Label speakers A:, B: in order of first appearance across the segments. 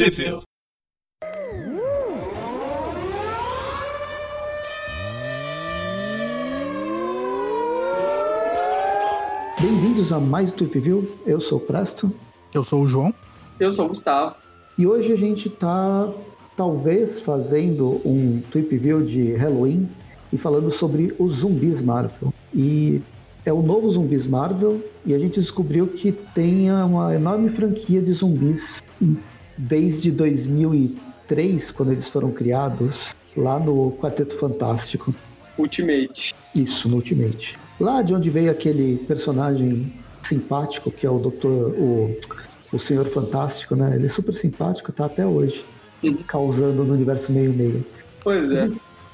A: Tweepville.
B: Bem-vindos a mais um Tweepville. Eu sou o Presto.
C: Eu sou o João.
D: Eu sou o Gustavo.
B: E hoje a gente tá talvez fazendo um Tweepville de Halloween e falando sobre os zumbis Marvel. E é o novo zumbis Marvel e a gente descobriu que tem uma enorme franquia de zumbis desde 2003, quando eles foram criados, lá no Quarteto Fantástico.
D: Ultimate.
B: Isso, no Ultimate. Lá de onde veio aquele personagem simpático que é o Doutor, o, o Senhor Fantástico, né? Ele é super simpático, tá até hoje,
D: Uhum.
B: causando no universo meio-meio.
D: Pois é.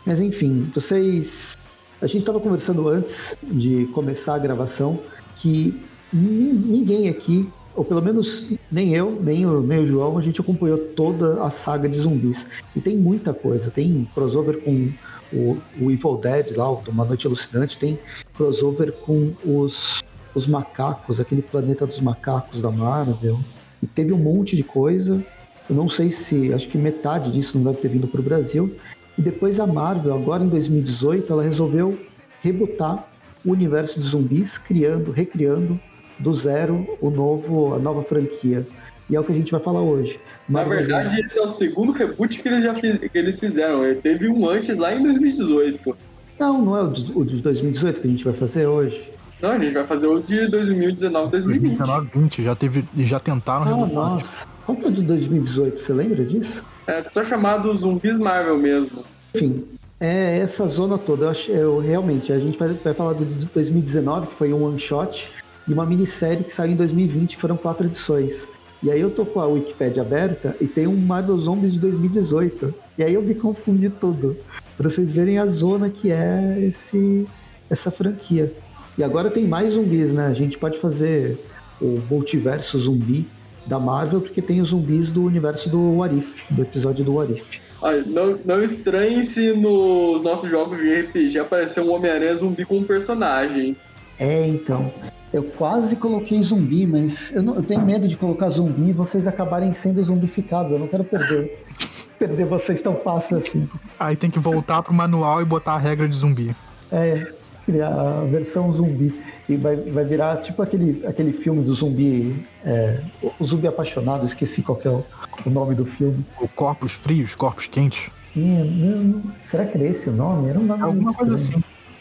B: Mas enfim, vocês. A gente estava conversando antes de começar a gravação que nin- ninguém aqui, ou pelo menos nem eu, nem o, nem o João, a gente acompanhou toda a saga de zumbis. E tem muita coisa. Tem crossover com o, o Evil Dead lá, Uma Noite Alucinante, tem crossover com os, os macacos, aquele planeta dos macacos da Marvel. E teve um monte de coisa. Eu não sei se. Acho que metade disso não deve ter vindo para o Brasil. E depois a Marvel, agora em 2018, ela resolveu rebutar o universo de zumbis, criando, recriando do zero o novo, a nova franquia. E é o que a gente vai falar hoje.
D: Na
B: Marvel-
D: verdade, esse é o segundo reboot que eles, já fiz- que eles fizeram. Ele Teve um antes lá em 2018.
B: Não, não é o de, o de 2018 que a gente vai fazer hoje.
D: Não, a gente vai fazer o de 2019, 2020.
C: 2019, 20, já teve. E já tentaram
B: Ah,
C: reboot.
B: nossa. Qual que é o de 2018? Você lembra disso?
D: É só chamado Zumbis Marvel mesmo.
B: Enfim, é essa zona toda. Eu, acho, eu realmente, a gente vai, vai falar do de 2019, que foi um one shot, e uma minissérie que saiu em 2020, que foram quatro edições. E aí eu tô com a Wikipedia aberta e tem um Marvel Zombies de 2018. E aí eu me confundi tudo. Pra vocês verem a zona que é esse, essa franquia. E agora tem mais zumbis, né? A gente pode fazer o multiverso zumbi da Marvel, porque tem os zumbis do universo do Warif, do episódio do Warif.
D: Olha, não, não estranhe se nos nossos jogos de RPG aparecer um Homem-Aranha zumbi com um personagem.
B: É, então. Eu quase coloquei zumbi, mas eu, não- eu tenho medo de colocar zumbi e vocês acabarem sendo zumbificados. Eu não quero perder. perder vocês tão fácil assim.
C: Aí tem que voltar pro manual e botar a regra de zumbi.
B: É, criar a versão zumbi. E vai, vai virar tipo aquele, aquele filme do zumbi. é, o- zumbi apaixonado, esqueci qual que é o, o nome do filme.
C: O corpos frios, corpos quentes.
B: Não- não- será que era esse o nome? Era um nome
C: Alguma coisa assim.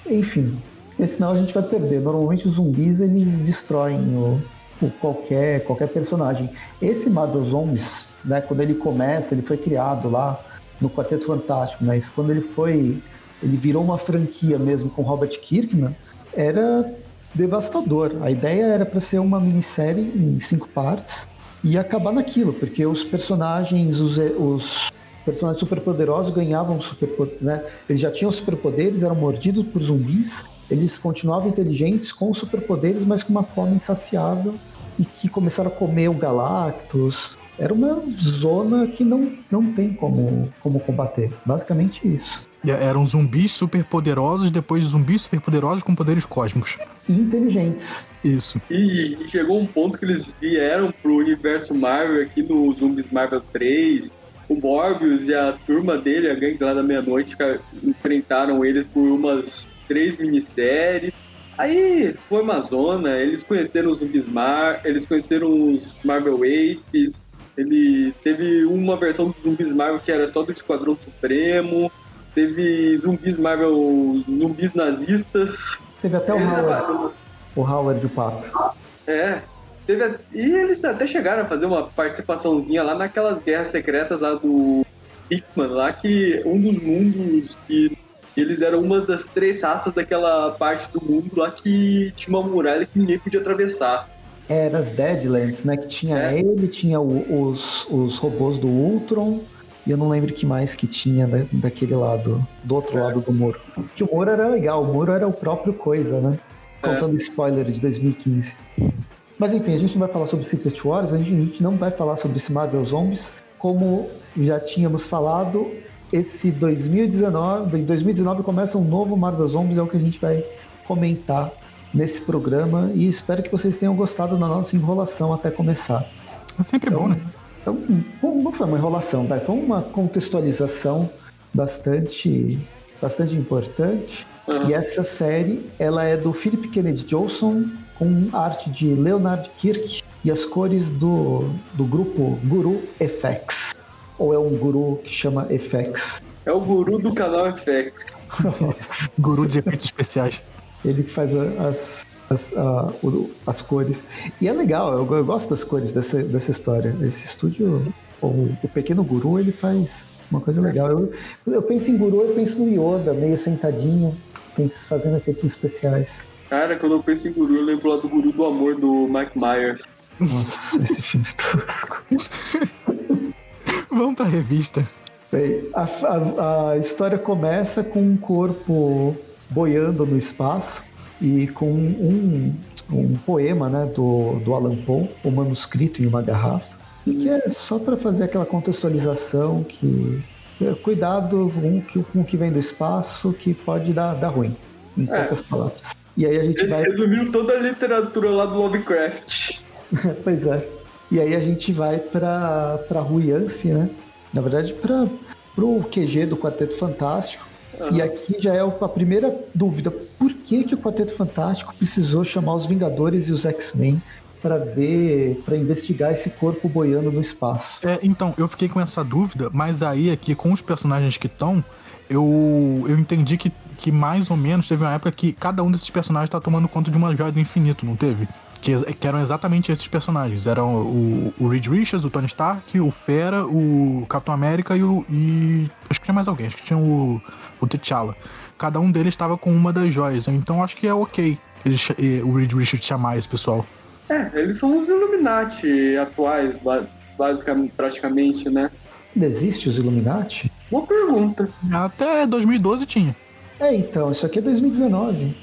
B: Enfim, porque senão a gente vai perder. Normalmente os zumbis eles destroem o, o qualquer, qualquer personagem. Esse Marvel Zombies, né, quando ele começa, ele foi criado lá no Quarteto Fantástico, mas quando ele foi. Ele virou uma franquia mesmo com Robert Kirkman, era devastador. A ideia era para ser uma minissérie em cinco partes e acabar naquilo, porque os personagens, os, os personagens superpoderosos ganhavam super, né? Eles já tinham superpoderes, eram mordidos por zumbis, eles continuavam inteligentes com superpoderes, mas com uma fome insaciável e que começaram a comer o Galactus. Era uma zona que não, não tem como, como combater. Basicamente isso.
C: E eram zumbis super poderosos, depois zumbis super poderosos com poderes cósmicos.
B: E inteligentes.
C: Isso.
D: E, e chegou um ponto que eles vieram pro universo Marvel aqui no Zumbis Marvel 3. O Morbius e a turma dele, a gangue lá da meia-noite, enfrentaram eles por umas três minisséries. Aí foi uma zona, eles conheceram os Zumbis Mar, eles conheceram os Marvel Apes, ele teve uma versão dos Zumbis Marvel que era só do Esquadrão Supremo, teve Zumbis Marvel, zumbis nazistas.
B: Teve até o
D: Eles
B: Howard,
D: trabalham-
B: o Howard o Pato.
D: é. Teve, e eles até chegaram a fazer uma participaçãozinha lá naquelas guerras secretas lá do Hickman, lá que um dos mundos que eles eram uma das três raças daquela parte do mundo lá que tinha uma muralha que ninguém podia atravessar.
B: Era as Deadlands, né? Que tinha
D: É.
B: ele, tinha o- os, os robôs do Ultron, e eu não lembro que mais que tinha da- daquele lado, do outro lado do muro. Que o muro era legal, o muro era o próprio coisa, né?
D: É.
B: Contando spoiler de 2015. Mas enfim, a gente não vai falar sobre Secret Wars, a gente não vai falar sobre esse Marvel Zombies. Como já tínhamos falado, esse 2019, em 2019 começa um novo Marvel Zombies, é o que a gente vai comentar nesse programa e espero que vocês tenham gostado da nossa enrolação até começar.
C: É sempre bom, né?
B: Então, não foi uma enrolação, vai, foi uma contextualização bastante, bastante importante. Uhum. E essa série, ela é do Philip Kennedy Johnson, com arte de Leonard Kirk e as cores do, do grupo Guru FX. Ou é um guru que chama FX?
D: É o guru do canal FX.
C: guru de efeitos especiais.
B: Ele que faz as, as, a, as cores. E é legal, eu, eu, gosto das cores dessa, dessa história. Esse estúdio, o, o Pequeno Guru, ele faz uma coisa legal. Eu, eu penso em Guru, eu penso no Yoda, meio sentadinho, fazendo efeitos especiais.
D: Cara, quando eu penso em Guru, eu lembro lá do Guru do Amor do Mike Myers.
B: Nossa, esse filme é tosco.
C: Vamos pra revista.
B: A, a, a, história começa com um corpo boiando no espaço e com um, um poema né, do, do Alan Poe, o um manuscrito em uma garrafa, que é só para fazer aquela contextualização que é, cuidado com, com o que vem do espaço que pode dar, dar ruim, em é. poucas palavras.
D: E aí a gente Ele vai. Resumiu toda a literatura lá do Lovecraft.
B: pois é. E aí a gente vai para para Ruiance, né? Na verdade, para o QG do Quarteto Fantástico. Uhum. E aqui já é a primeira dúvida: por que, que o Quarteto Fantástico precisou chamar os Vingadores e os X-Men para ver, para investigar esse corpo boiando no espaço?
C: É, então, eu fiquei com essa dúvida, mas aí aqui com os personagens que estão, eu, eu entendi que, que mais ou menos teve uma época que cada um desses personagens tá tomando conta de uma joia do infinito, não teve? Que, que eram exatamente esses personagens. Eram o, o Reed Richards, o Tony Stark, o Fera, o Capitão América e o. E, acho que tinha mais alguém, acho que tinha o, o T'Challa. Cada um deles estava com uma das joias. Então acho que é ok eles, o Reed Richards chamar esse pessoal.
D: É, eles são os Illuminati atuais, basicamente, praticamente, né?
B: Ainda existe os Illuminati?
D: Boa pergunta.
C: Até 2012 tinha.
B: É, então, isso aqui é 2019.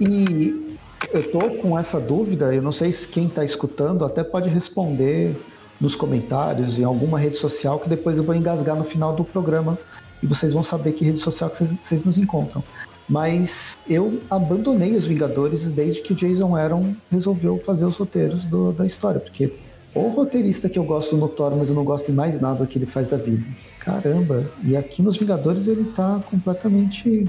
B: E eu tô com essa dúvida, eu não sei se quem tá escutando até pode responder nos comentários, em alguma rede social, que depois eu vou engasgar no final do programa e vocês vão saber que rede social que vocês, vocês nos encontram. Mas eu abandonei os Vingadores desde que o Jason Aaron resolveu fazer os roteiros do, da história, porque o roteirista que eu gosto no Thor, mas eu não gosto de mais nada que ele faz da vida. Caramba, e aqui nos Vingadores ele tá completamente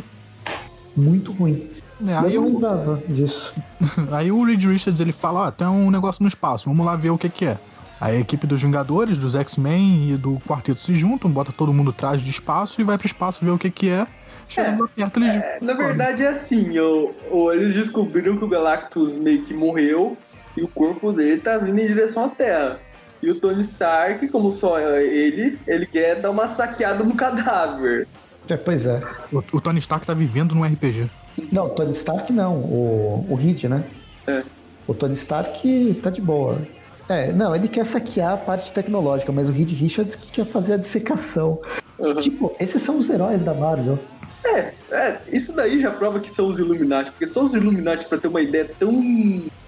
B: muito ruim. É, aí eu lembrava disso.
C: aí o Reed Richards ele fala: ah, tem um negócio no espaço, vamos lá ver o que, que é. Aí a equipe dos Vingadores, dos X-Men e do Quarteto se juntam, bota todo mundo atrás de espaço e vai pro espaço ver o que, que é.
D: Chegando é, perto, eles. É, na verdade é assim: ou, ou eles descobriram que o Galactus meio que morreu e o corpo dele tá vindo em direção à Terra. E o Tony Stark, como só ele, ele quer dar uma saqueada no cadáver.
B: É, pois é.
C: O, o Tony Stark tá vivendo num RPG.
B: Não, o Tony Stark não, o, o Reed, né?
D: É.
B: O Tony Stark tá de boa. É, não, ele quer saquear a parte tecnológica, mas o Reed Richards que quer fazer a dissecação. Uhum. Tipo, esses são os heróis da Marvel.
D: É, é, isso daí já prova que são os Illuminati, porque são os Illuminati para ter uma ideia tão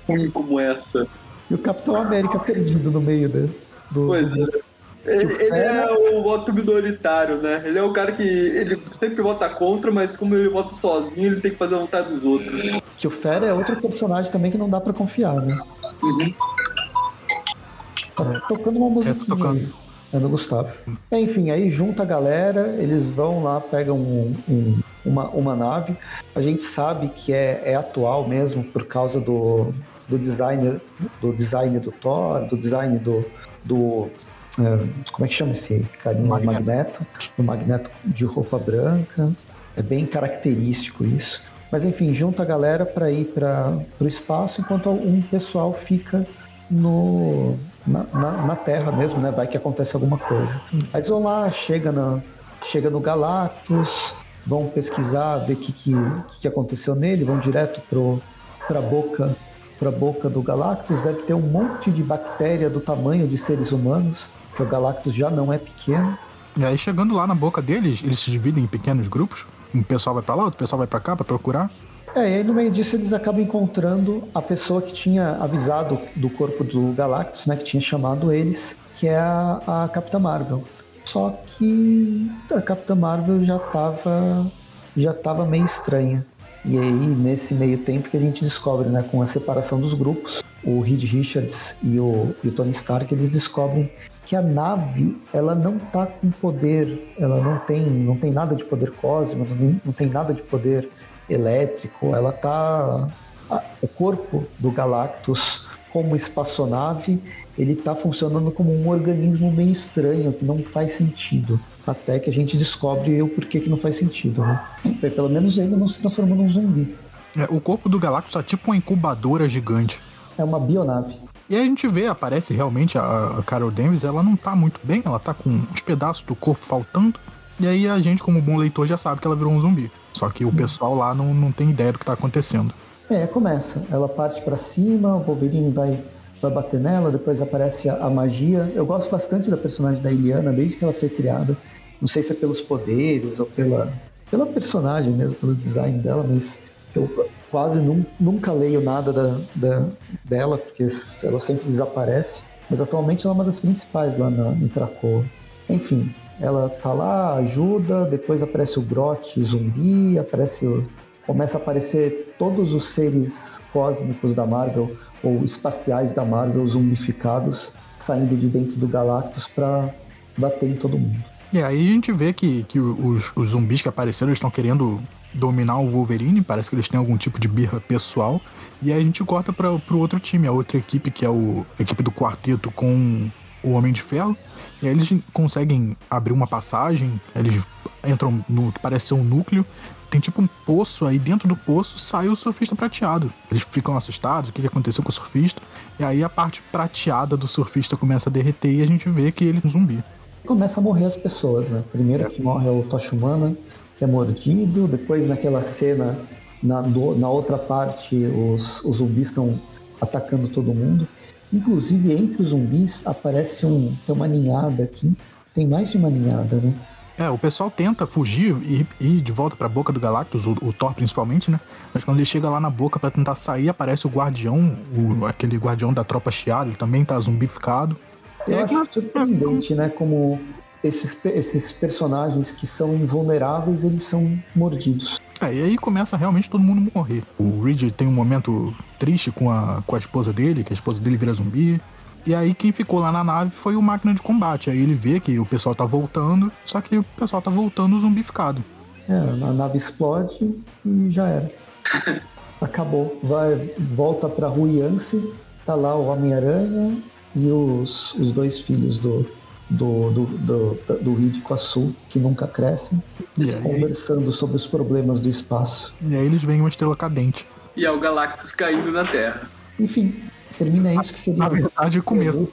D: ruim como essa.
B: E o Capitão América perdido no meio né,
D: do. Pois é. Ele, ele é o voto minoritário, né? Ele é o cara que ele sempre vota contra, mas como ele vota sozinho, ele tem que fazer a vontade dos outros.
B: Que o Fera é outro personagem também que não dá para confiar, né? Uhum. Tá tocando uma música. É, tocando. É do Gustavo. Enfim, aí junta a galera, eles vão lá, pegam um, um, uma, uma nave. A gente sabe que é, é atual mesmo por causa do, do design do design do Thor, do design do, do como é que chama esse carinha? Magneto. Magneto. Do Magneto de roupa branca. É bem característico isso. Mas enfim, junta a galera para ir para o espaço, enquanto um pessoal fica no, na, na, na, Terra mesmo, né? Vai que acontece alguma coisa. Aí eles vão lá, chega, na, chega no Galactus, vão pesquisar, ver o que, que, que aconteceu nele, vão direto para a boca para boca do Galactus, deve ter um monte de bactéria do tamanho de seres humanos, que o Galactus já não é pequeno.
C: E aí chegando lá na boca deles, eles se dividem em pequenos grupos. Um pessoal vai para lá, outro pessoal vai para cá para procurar.
B: É, e aí no meio disso eles acabam encontrando a pessoa que tinha avisado do corpo do Galactus, né, que tinha chamado eles, que é a, a Capitã Marvel. Só que a Capitã Marvel já estava já tava meio estranha. E aí, nesse meio tempo que a gente descobre, né, com a separação dos grupos, o Reed Richards e o, e o Tony Stark eles descobrem que a nave ela não tá com poder, ela não tem, não tem nada de poder cósmico, não, não tem nada de poder elétrico, ela tá a, o corpo do Galactus como espaçonave, ele tá funcionando como um organismo meio estranho que não faz sentido. Até que a gente descobre o porquê que não faz sentido, né? Pelo menos ele não se transformou num zumbi.
C: É, o corpo do Galactus tá tipo uma incubadora gigante.
B: É uma bionave.
C: E aí a gente vê, aparece realmente a Carol Danvers, ela não tá muito bem, ela tá com uns pedaços do corpo faltando. E aí a gente, como bom leitor, já sabe que ela virou um zumbi. Só que o hum. pessoal lá não, não tem ideia do que tá acontecendo.
B: É, começa. Ela parte para cima, o Wolverine vai, vai bater nela, depois aparece a, a, magia. Eu gosto bastante da personagem da Iliana, desde que ela foi criada. Não sei se é pelos poderes ou pela, pela personagem mesmo, pelo design dela, mas eu quase num, nunca leio nada da, da, dela, porque ela sempre desaparece. Mas atualmente ela é uma das principais lá na, em. Enfim, ela tá lá, ajuda, depois aparece o Grote zumbi, aparece o, começa a aparecer todos os seres cósmicos da Marvel ou espaciais da Marvel zumbificados saindo de dentro do Galactus para bater em todo mundo.
C: E aí a gente vê que, que os, os zumbis que apareceram estão querendo dominar o Wolverine, parece que eles têm algum tipo de birra pessoal. E aí a gente corta para o outro time, a outra equipe, que é o, a equipe do quarteto com o Homem de Ferro. E aí eles conseguem abrir uma passagem, eles entram no que parece ser um núcleo. Tem tipo um poço aí, dentro do poço sai o surfista prateado. Eles ficam assustados, o que aconteceu com o surfista. E aí a parte prateada do surfista começa a derreter e a gente vê que ele é um zumbi.
B: Começa a morrer as pessoas, né? Primeiro que morre é o Tocha Humana, que é mordido. Depois, naquela cena, na, do, na outra parte, os, os zumbis estão atacando todo mundo. Inclusive, entre os zumbis aparece um. Tem uma ninhada aqui. Tem mais de uma ninhada, né?
C: É, o pessoal tenta fugir e ir de volta para a boca do Galactus, o, o, Thor principalmente, né? Mas quando ele chega lá na boca para tentar sair, aparece o guardião, o, aquele guardião da tropa chiada, ele também tá zumbificado.
B: Eu é, acho surpreendente, né? Como esses, esses personagens que são invulneráveis, eles são mordidos.
C: É, e aí começa realmente todo mundo morrer. O Reed tem um momento triste com a, com a esposa dele, que a esposa dele vira zumbi. E aí quem ficou lá na nave foi o máquina de combate. Aí ele vê que o pessoal tá voltando, só que o pessoal tá voltando zumbificado.
B: É, a nave explode e já era. Acabou. Vai, volta pra Rua Yance, tá lá o Homem-Aranha e os, os dois filhos do, do, do, do, do com a Sul, que nunca crescem, conversando sobre os problemas do espaço.
C: E aí eles veem uma estrela cadente.
D: E é o Galactus caindo na Terra.
B: Enfim, termina isso que seria.
C: Na verdade, o começo.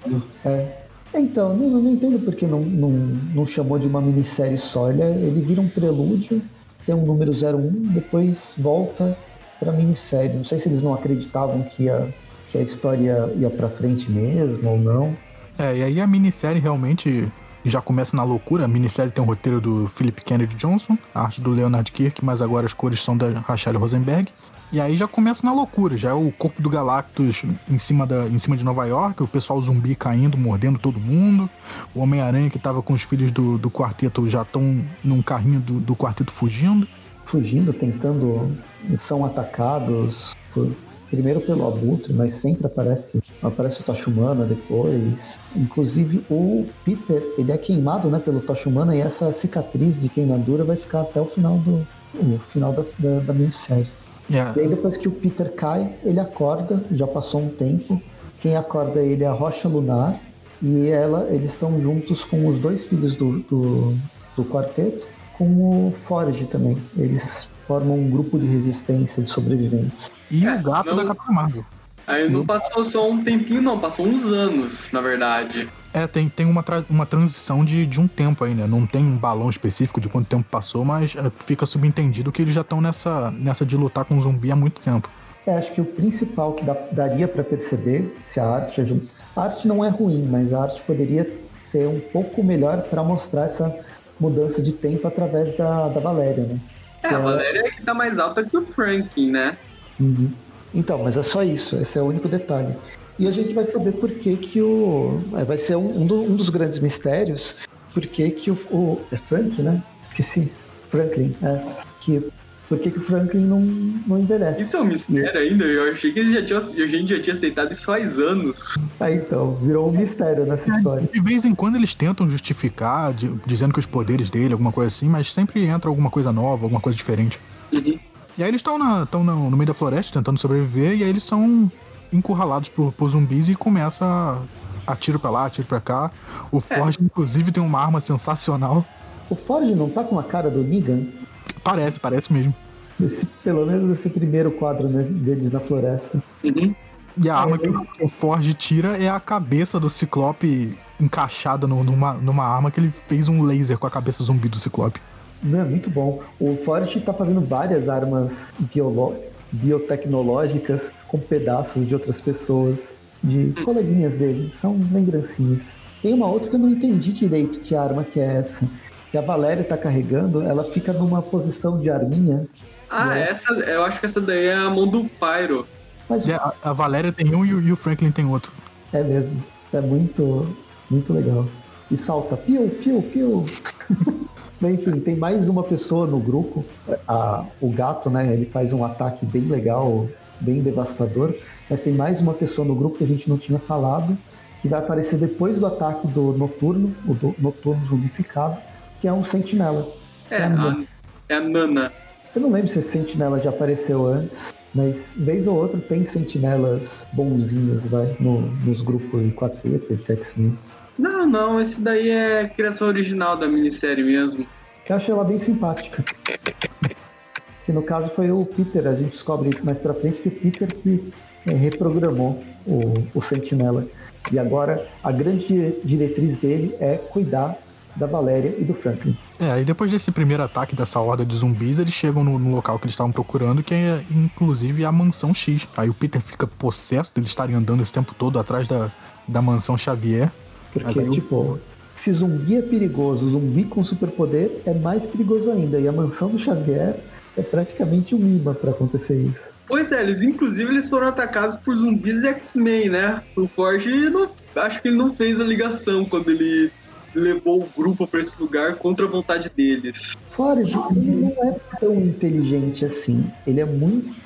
B: É. Então, não, não entendo porque não, não, não chamou de uma minissérie só. Ele, é, ele vira um prelúdio, tem um número 01, depois volta pra minissérie. Não sei se eles não acreditavam que, ia, que a história ia pra frente mesmo ou não.
C: É, e aí a minissérie realmente já começa na loucura. A minissérie tem um roteiro do Philip Kennedy Johnson, a arte do Leonard Kirk, mas agora as cores são da Rachel Rosenberg. E aí já começa na loucura, já é o corpo do Galactus em cima, da, em cima de Nova York, o pessoal zumbi caindo, mordendo todo mundo. O Homem-Aranha que tava com os filhos do, do quarteto já estão num carrinho do, do quarteto fugindo.
B: Fugindo, tentando. são atacados por primeiro pelo Abutre, mas sempre aparece, aparece o Tocha Humana depois. Inclusive o Peter, ele é queimado, né, pelo Tocha Humana e essa cicatriz de queimadura vai ficar até o final do o final da, da, da minissérie. Yeah. E aí depois que o Peter cai, ele acorda, já passou um tempo. Quem acorda ele é a Rocha Lunar e ela, eles estão juntos com os dois filhos do, do, do quarteto, com o Forge também. Eles formam um grupo de resistência de sobreviventes.
C: E é, o gato não, da Capitã Marvel.
D: Aí não passou só um tempinho, não, passou uns anos, na verdade.
C: É, tem, tem uma, tra uma transição de, de um tempo aí, né? Não tem um balão específico de quanto tempo passou, mas é, fica subentendido que eles já estão nessa, nessa de lutar com zumbi há muito tempo.
B: É, acho que o principal que dá, daria para perceber, se a arte ajuda. A arte não é ruim, mas a arte poderia ser um pouco melhor para mostrar essa mudança de tempo através da, da Valéria, né?
D: É, a Valéria é que tá mais alta que o Franklin, né?
B: Uhum. Então, mas é só isso, esse é o único detalhe. E a gente vai saber por que que o... É, vai ser um, um, do, um dos grandes mistérios, por que que o, o... É Frank, né? Esqueci. Franklin, é. Que por que, que o Franklin não, não envelhece.
D: Isso é um mistério ainda? Eu achei que eles já tinham, a gente já tinha aceitado isso faz anos.
B: Ah, então, virou um mistério nessa história.
C: De vez em quando eles tentam justificar, de- dizendo que os poderes dele, alguma coisa assim, mas sempre entra alguma coisa nova, alguma coisa diferente.
D: Uhum.
C: E aí eles estão no, no meio da floresta tentando sobreviver, e aí eles são encurralados por, por zumbis e começa a tiro pra lá, tiro pra cá. O Forge, inclusive, tem uma arma sensacional.
B: O Forge não tá com a cara do Negan?
C: Parece, parece mesmo.
B: Esse, pelo menos esse primeiro quadro né, deles na floresta.
D: Uhum.
C: E a arma que o- Forge tira é a cabeça do Ciclope encaixada no- numa, numa arma que ele fez um laser com a cabeça zumbi do Ciclope.
B: Não, é muito bom. O Forge tá fazendo várias armas biotecnológicas com pedaços de outras pessoas, de coleguinhas dele. São lembrancinhas. Tem uma outra que eu não entendi direito que arma que é essa. Que a Valéria tá carregando, ela fica numa posição de arminha.
D: Ah, essa, eu acho que essa daí é a mão do Pyro.
B: Mas
C: a, a Valéria tem um e o, e o Franklin tem outro.
B: é mesmo. É muito, muito legal. E salta piu, piu, piu. Bem, Enfim, tem mais uma pessoa no grupo. A- o gato, né? Ele faz um ataque bem legal, bem devastador. Mas tem mais uma pessoa no grupo que a gente não tinha falado, que vai aparecer depois do ataque do Noturno, o do Noturno zumbificado, que é um sentinela.
D: É,
B: Que é a
D: é a Nana.
B: Eu não lembro se esse sentinela já apareceu antes, mas vez ou outra tem sentinelas bonzinhos, vai, no- nos grupos de quarteto, de X-Men.
D: Não, não, esse daí é criação original da minissérie mesmo.
B: Eu acho ela bem simpática. Que no caso foi o Peter, a gente descobre mais pra frente que o Peter que é, reprogramou o, o Sentinela. E agora a grande dire- diretriz dele é cuidar da Valéria e do Franklin.
C: É, aí depois desse primeiro ataque dessa horda de zumbis, eles chegam no, no local que eles estavam procurando, que é inclusive a mansão X. Aí o Peter fica possesso deles estarem andando esse tempo todo atrás da, da mansão Xavier.
B: Porque,
C: aí o-
B: tipo, se zumbi é perigoso, zumbi com superpoder é mais perigoso ainda. E a mansão do Xavier é praticamente um imã pra acontecer isso.
D: Pois é, eles inclusive eles foram atacados por zumbis X-Men, né? O Forge não, acho que ele não fez a ligação quando ele levou o grupo pra esse lugar contra a vontade deles.
B: Forge, não é tão inteligente assim. Ele é muito.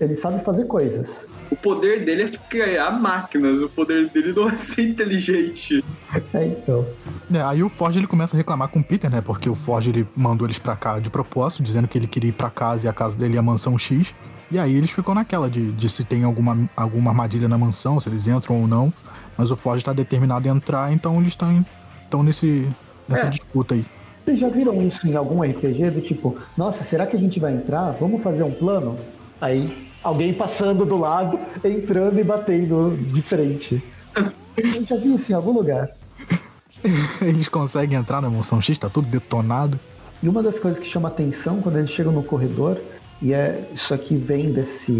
B: Ele sabe fazer coisas.
D: O poder dele é criar máquinas, o poder dele não é ser inteligente.
B: É, então.
C: É, aí o Forge ele começa a reclamar com o Peter, né? Porque o Forge ele mandou eles pra cá de propósito, dizendo que ele queria ir pra casa e a casa dele é a mansão X. E aí eles ficam naquela de, de se tem alguma, alguma armadilha na mansão, se eles entram ou não. Mas o Forge tá determinado a entrar, então eles estão estão nesse nessa
D: É.
C: disputa aí.
B: Vocês já viram isso em algum RPG do tipo, nossa, será que a gente vai entrar? Vamos fazer um plano? Aí alguém passando do lado, entrando e batendo de frente. Eu já vi isso em algum lugar.
C: Eles conseguem entrar na mansão X, tá tudo detonado.
B: E uma das coisas que chama atenção quando eles chegam no corredor, e é isso aqui vem desse,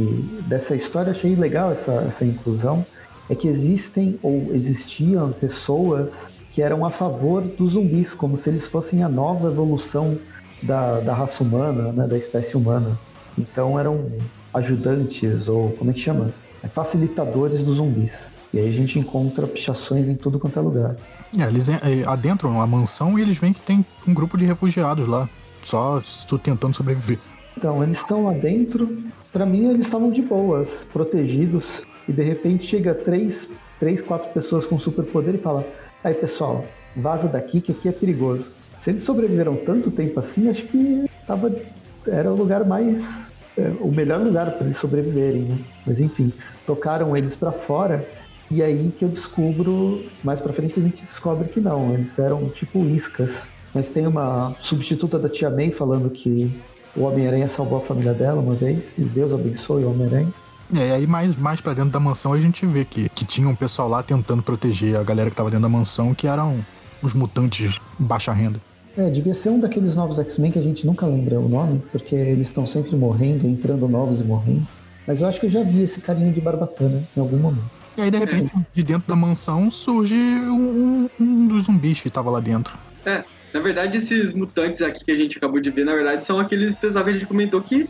B: dessa história, achei legal essa, essa inclusão, é que existem ou existiam pessoas que eram a favor dos zumbis, como se eles fossem a nova evolução da, da raça humana, né, da espécie humana. Então eram ajudantes, ou como é que chama? É, facilitadores dos zumbis. E aí a gente encontra pichações em tudo quanto é lugar.
C: É, eles é, adentram a mansão e eles veem que tem um grupo de refugiados lá, só tentando sobreviver.
B: Então, eles estão lá dentro. Pra mim, eles estavam de boas, protegidos. E de repente chega três, três quatro pessoas com superpoder e fala: Aí, pessoal, vaza daqui que aqui é perigoso. Se eles sobreviveram tanto tempo assim, acho que tava, de- era o lugar mais. é, o melhor lugar para eles sobreviverem, né? Mas enfim, tocaram eles pra fora. E aí que eu descubro, mais pra frente a gente descobre que não, eles eram tipo iscas. Mas tem uma substituta da Tia May falando que o Homem-Aranha salvou a família dela uma vez, e Deus abençoe o Homem-Aranha.
C: É, e aí mais, mais pra dentro da mansão a gente vê que, que tinha um pessoal lá tentando proteger a galera que tava dentro da mansão, que eram os mutantes baixa renda.
B: É, devia ser um daqueles novos X-Men que a gente nunca lembra o nome, porque eles estão sempre morrendo, entrando novos e morrendo. Mas eu acho que eu já vi esse carinha de barbatana em algum momento.
C: E aí, de repente, de dentro da mansão surge um, um- um dos zumbis que tava lá dentro.
D: É, na verdade, esses mutantes aqui que a gente acabou de ver, na verdade, são aqueles pessoal que a gente comentou que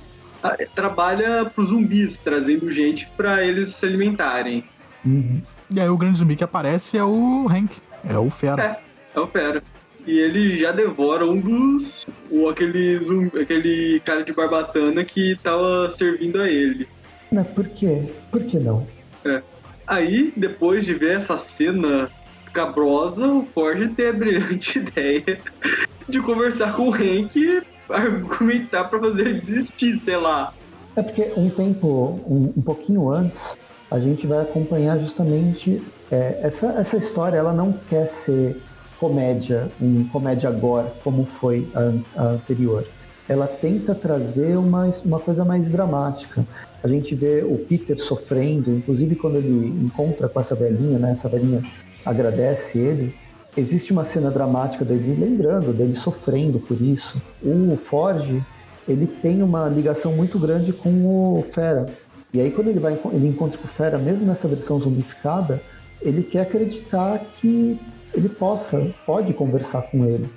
D: ah, trabalha pros zumbis, trazendo gente pra eles se alimentarem.
B: Uhum.
C: E aí o grande zumbi que aparece é o Hank, é o Fera.
D: É, é o Fera. e ele já devora um dos. O, aquele, zumbi, aquele cara de barbatana que tava servindo a ele.
B: Não, por quê? Por que não?
D: É. Aí, depois de ver essa cena cabrosa, o Ford tem a brilhante ideia de conversar com o Hank argumentar pra fazer ele desistir, sei lá.
B: É porque um tempo, um, um pouquinho antes, a gente vai acompanhar justamente é, essa, essa história. Ela não quer ser comédia, um comédia agora, como foi a, a anterior. Ela tenta trazer uma, uma coisa mais dramática. A gente vê o Peter sofrendo, inclusive quando ele encontra com essa velhinha, né? Essa velhinha agradece ele. Existe uma cena dramática dele lembrando, dele sofrendo por isso. O Forge, ele tem uma ligação muito grande com o Fera. E aí quando ele vai ele encontra com o Fera, mesmo nessa versão zumbificada, ele quer acreditar que ele possa, pode conversar com ele.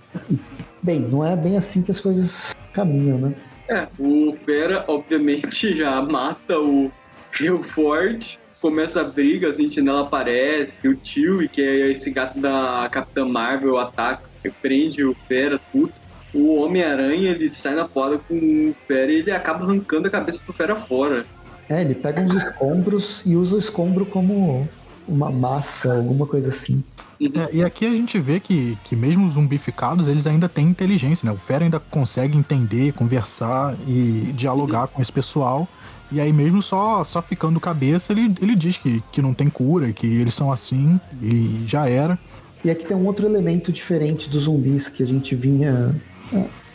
B: Bem, não é bem assim que as coisas caminham, né?
D: É, o Fera, obviamente, já mata o Rio Ford, começa a briga, a sentinela aparece, o tio, que é esse gato da Capitã Marvel, ataca, prende o Fera, tudo. O Homem-Aranha, ele sai na porta com o Fera e ele acaba arrancando a cabeça do Fera fora.
B: É, ele pega uns escombros e usa o escombro como uma massa, alguma coisa assim.
C: É, e aqui a gente vê que, que mesmo os zumbificados, eles ainda têm inteligência, né? O Fera ainda consegue entender, conversar e dialogar com esse pessoal. E aí mesmo só, só ficando cabeça, ele, ele diz que, que não tem cura, que eles são assim e já era.
B: E aqui tem um outro elemento diferente dos zumbis que a gente vinha...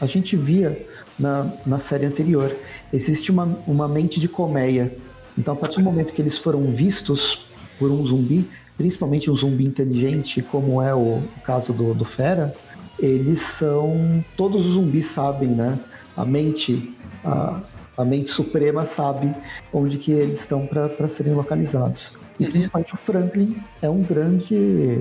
B: A gente via na, na série anterior. Existe uma, uma mente de colmeia. Então, a partir do momento que eles foram vistos por um zumbi, principalmente um zumbi inteligente, como é o, caso do, do Fera, eles são. Todos os zumbis sabem, né? A mente. A, a mente suprema sabe onde que eles estão para serem localizados. E uhum. principalmente o Franklin é um grande.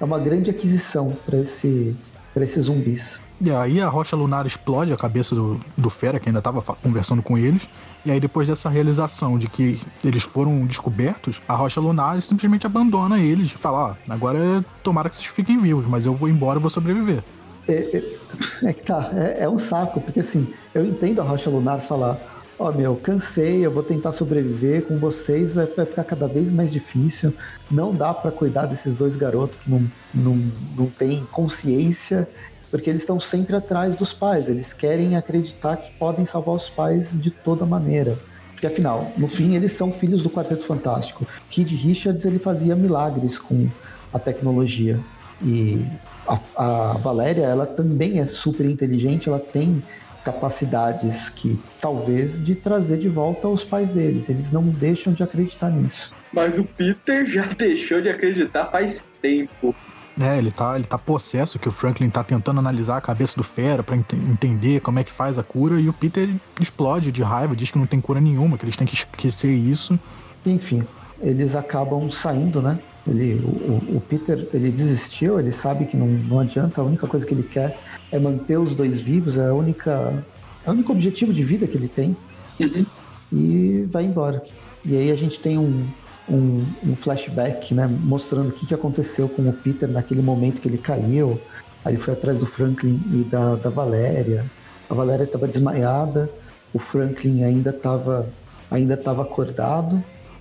B: É uma grande aquisição para esse, esses zumbis.
C: E aí a rocha lunar explode a cabeça do, do Fera, que ainda estava conversando com eles. E aí depois dessa realização de que eles foram descobertos, a rocha lunar simplesmente abandona eles e fala, ó, agora tomara que vocês fiquem vivos, mas eu vou embora e vou sobreviver.
B: É, é, é que tá, é, é, um saco, porque assim, eu entendo a rocha lunar falar, ó oh, meu, cansei, eu vou tentar sobreviver com vocês, vai ficar cada vez mais difícil, não dá para cuidar desses dois garotos que não, não, não têm consciência porque eles estão sempre atrás dos pais, eles querem acreditar que podem salvar os pais de toda maneira. Porque afinal, no fim, eles são filhos do Quarteto Fantástico. Kid Richards ele fazia milagres com a tecnologia e a, a Valéria ela também é super inteligente, ela tem capacidades que talvez de trazer de volta os pais deles. Eles não deixam de acreditar nisso.
D: Mas o Peter já deixou de acreditar faz tempo.
C: É, ele tá, ele tá possesso, que o Franklin tá tentando analisar a cabeça do Fera para ent entender como é que faz a cura, e o Peter explode de raiva, diz que não tem cura nenhuma, que eles têm que esquecer isso.
B: Enfim, eles acabam saindo, né? Ele, o, o Peter, ele desistiu, ele sabe que não, não adianta, a única coisa que ele quer é manter os dois vivos, é a única, é o único objetivo de vida que ele tem. Uhum. E vai embora. E aí a gente tem um, um, um, flashback, né, mostrando o que, que aconteceu com o Peter naquele momento que ele caiu. Aí ele foi atrás do Franklin e da, da Valéria. A Valéria estava desmaiada, o Franklin ainda estava ainda estava acordado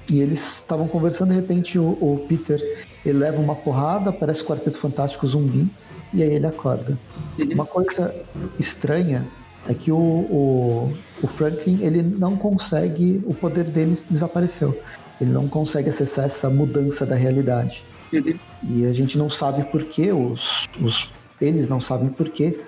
B: e eles estavam conversando. De repente, o, o, Peter ele leva uma porrada, parece o Quarteto Fantástico zumbi e aí ele acorda. Uhum. Uma coisa estranha é que o, o, o Franklin ele não consegue, o poder dele desapareceu. Ele não consegue acessar essa mudança da realidade. Uhum. E a gente não sabe por que os, os eles não sabem por que.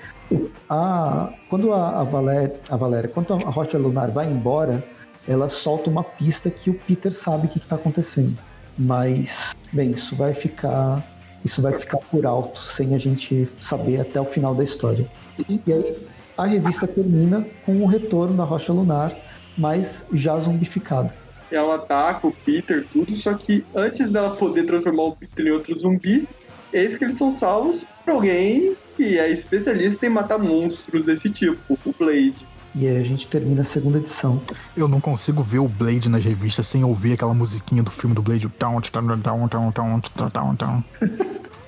B: A, quando a, a, Valéria, a Valéria, quando a Rocha Lunar vai embora, ela solta uma pista que o Peter sabe o que está acontecendo. Mas, bem, isso vai ficar isso vai ficar por alto, sem a gente saber até o final da história. E aí a revista termina com o retorno da Rocha Lunar, mas já zumbificada
D: ela ataca o Peter, tudo, só que antes dela poder transformar o Peter em outro zumbi, eis que eles são salvos por alguém que é especialista em matar monstros desse tipo, o Blade.
B: E aí a gente termina a segunda edição.
C: Eu não consigo ver o Blade nas revistas sem ouvir aquela musiquinha do filme do Blade.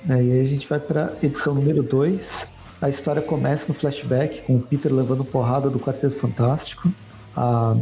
B: é, e aí a gente vai pra edição número 2. a história começa no flashback com o Peter levando porrada do Quarteto Fantástico, a,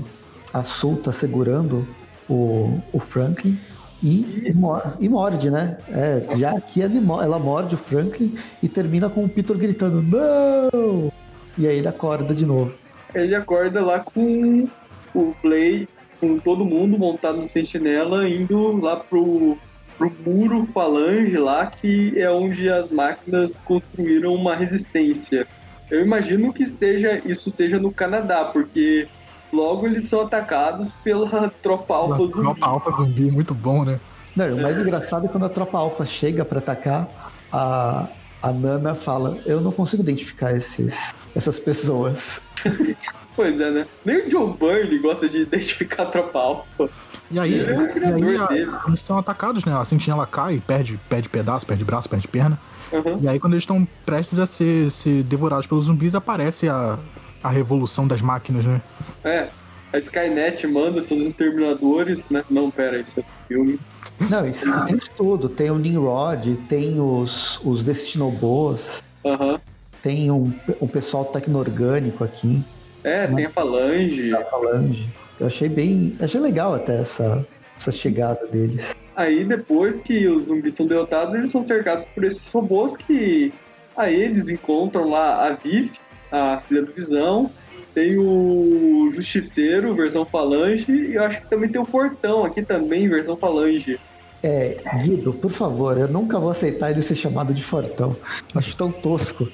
B: a Sul tá segurando o, o Franklin e, e morde, né? É, já aqui ela, ela morde o Franklin e termina com o Peter gritando Não! E aí ele acorda de novo.
D: Ele acorda lá com o Play, com todo mundo montado no sentinela, indo lá pro, pro muro falange lá, que é onde as máquinas construíram uma resistência. Eu imagino que seja isso seja no Canadá, porque logo eles são atacados pela tropa alfa zumbi.
C: Tropa alfa zumbi, muito bom, né?
B: Não, o mais engraçado é quando a tropa alfa chega para atacar, a, a Nana fala: Eu não consigo identificar esses, essas pessoas.
D: pois é, né? Nem o John Byrne gosta de identificar a tropa alfa.
C: E aí, é e aí eles são atacados, né? A sentinela cai, perde, perde pedaço, perde braço, perde perna. Uhum. E aí, quando eles estão prestes a ser, ser devorados pelos zumbis, aparece a, a revolução das máquinas, né?
D: É, a Skynet manda seus exterminadores, né? Não, pera, isso é filme.
B: Não, isso tem de tudo. Tem o Nimrod, tem os, os Destinobos,
D: uhum.
B: tem um, um pessoal tecno-orgânico aqui.
D: É, né? tem a Falange.
B: A Falange. Eu achei bem. Achei legal até essa, essa chegada deles.
D: Aí depois que os zumbis são derrotados, eles são cercados por esses robôs que. Aí eles encontram lá a Viv, a filha do Visão, tem o Justiceiro, versão Falange, e eu acho que também tem o Portão aqui também, versão Falange.
B: É, Guido, por favor, eu nunca vou aceitar ele ser chamado de Fortão. Acho tão tosco.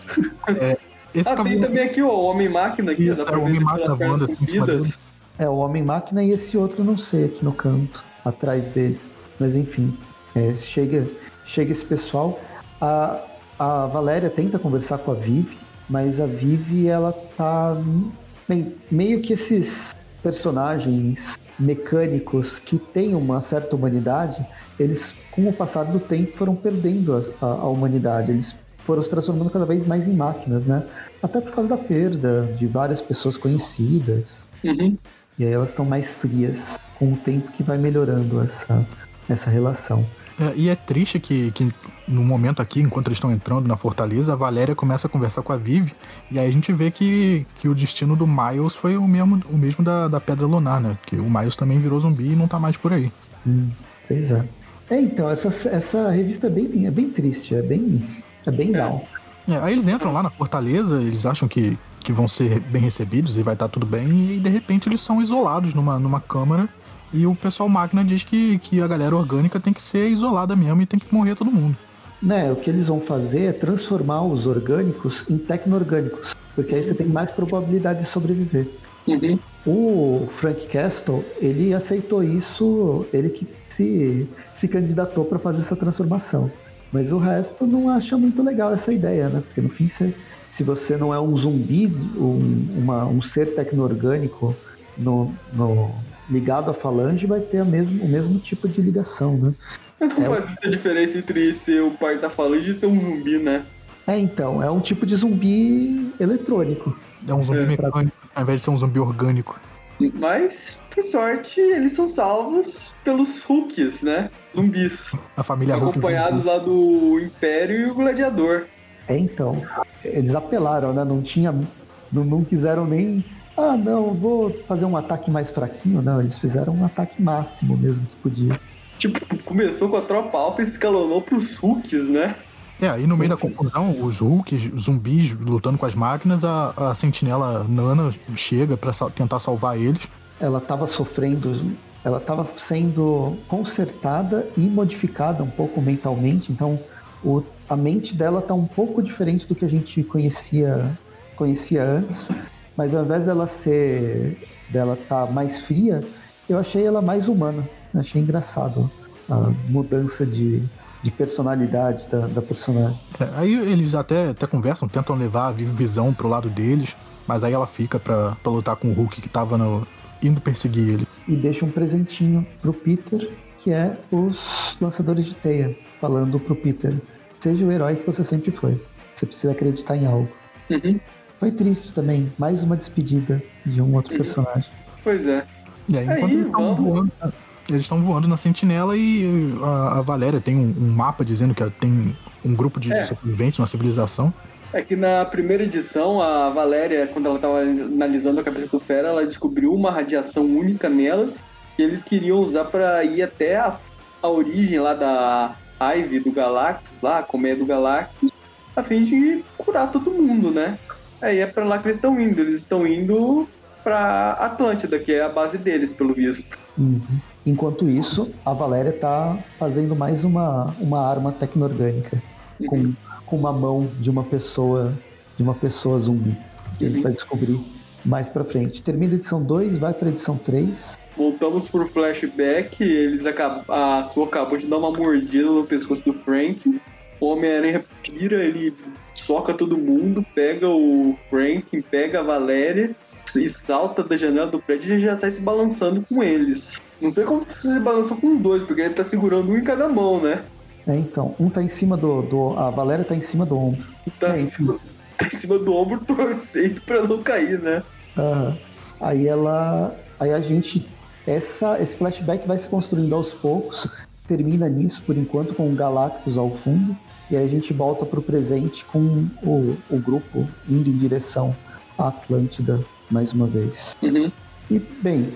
D: É, esse ah, tem também aqui o Homem-Máquina aqui,
C: dá pra é, o Homem-Máquina voando
B: É, o Homem-Máquina e esse outro não sei aqui no canto, atrás dele. Mas enfim, é, chega, chega esse pessoal. A, a Valéria tenta conversar com a Vivi, mas a Vivi, ela tá Bem, meio que esses personagens mecânicos que têm uma certa humanidade, eles, com o passar do tempo, foram perdendo a, a, a, humanidade. Eles foram se transformando cada vez mais em máquinas, né? Até por causa da perda de várias pessoas conhecidas.
D: Uhum.
B: E aí elas estão mais frias com o tempo que vai melhorando essa, essa relação.
C: É, e é triste que, que no momento aqui, enquanto eles estão entrando na fortaleza, a Valéria começa a conversar com a Viv, e aí a gente vê que, que o destino do Miles foi o mesmo, o mesmo da, da Pedra Lunar, né? Que o Miles também virou zumbi e não tá mais por aí.
B: Hum, pois é. É, então, essa, essa revista é bem, é bem triste, é bem, é bem down.
C: É, aí eles entram lá na fortaleza, eles acham que, que vão ser bem recebidos e vai estar tá tudo bem, e de repente eles são isolados numa, numa câmara e o pessoal máquina diz que, que a galera orgânica tem que ser isolada mesmo e tem que morrer todo mundo.
B: Né, o que eles vão fazer é transformar os orgânicos em tecno-orgânicos, porque aí você tem mais probabilidade de sobreviver.
D: Uhum.
B: O Frank Castle, ele aceitou isso, ele que se, se candidatou para fazer essa transformação. Mas o resto não acha muito legal essa ideia, né? Porque no fim, você, se você não é um zumbi, um, uma, um ser tecno-orgânico no, no, ligado à falange vai ter a mesmo, o mesmo tipo de ligação, né?
D: Não é faz muita diferença entre ser o pai da falange e ser um zumbi, né?
B: É, então, é um tipo de zumbi eletrônico.
C: É um zumbi é. mecânico, ao invés de ser um zumbi orgânico.
D: Mas, por sorte, eles são salvos pelos Hulks, né? Zumbis.
C: A família Hulk.
D: Acompanhados lá do Império e o Gladiador.
B: É, então. Eles apelaram, né? Não tinha. Não, não quiseram nem ah, não, vou fazer um ataque mais fraquinho. Não, eles fizeram um ataque máximo mesmo que podia.
D: Tipo, começou com a tropa alfa e escalonou pros Hulks, né?
C: É, aí no meio da confusão, os Hulks, zumbis lutando com as máquinas, a, a sentinela Nana chega para tentar salvar eles.
B: Ela tava sofrendo, ela tava sendo consertada e modificada um pouco mentalmente, então o, a mente dela tá um pouco diferente do que a gente conhecia, conhecia antes mas ao invés dela ser dela estar tá mais fria, eu achei ela mais humana. achei engraçado a mudança de, de personalidade da, da personagem.
C: É, aí eles até, até conversam, tentam levar a Visão pro lado deles, mas aí ela fica pra, pra lutar com o Hulk que tava no, indo perseguir ele.
B: E deixa um presentinho pro Peter, que é os lançadores de teia, falando pro Peter: seja o herói que você sempre foi. Você precisa acreditar em algo.
D: Uhum.
B: Foi triste também, mais uma despedida de um outro personagem.
D: Pois é.
C: E aí, enquanto eles estão voando, Eles estão voando na sentinela e a, a Valéria tem um, um, mapa dizendo que tem um grupo de é. sobreviventes, uma civilização.
D: É que na primeira edição, a Valéria, quando ela estava analisando a cabeça do Fera, ela descobriu uma radiação única nelas que eles queriam usar para ir até a, a, origem lá da Ivy do Galactus, lá, a colmeia do Galactus, a fim de curar todo mundo, né? Aí é para lá que eles estão indo. Eles estão indo para Atlântida, que é a base deles, pelo visto.
B: Uhum. Enquanto isso, a Valéria tá fazendo mais uma, uma arma tecno-orgânica uhum. com, com uma mão de uma pessoa de uma pessoa zumbi. Que uhum. a gente vai descobrir mais pra frente. Termina a edição 2, vai pra edição 3.
D: Voltamos pro flashback. Eles acabam, a sua acabou de dar uma mordida no pescoço do Frank. O Homem-Aranha pira, ele soca todo mundo, pega o Frank, pega a Valéria e salta da janela do prédio e já sai se balançando com eles. Não sei como você se balançou com dois, porque ele tá segurando um em cada mão, né?
B: É, então. Um tá em cima do. do a Valéria tá em cima do ombro.
D: Tá,
B: é,
D: em, cima, tá em cima do ombro torcendo pra não cair, né?
B: Aham. Aí ela. Aí a gente. Essa, esse flashback vai se construindo aos poucos. Termina nisso, por enquanto, com o Galactus ao fundo. E aí a gente volta pro presente com o, o grupo indo em direção à Atlântida mais uma vez.
D: Uhum.
B: E, bem,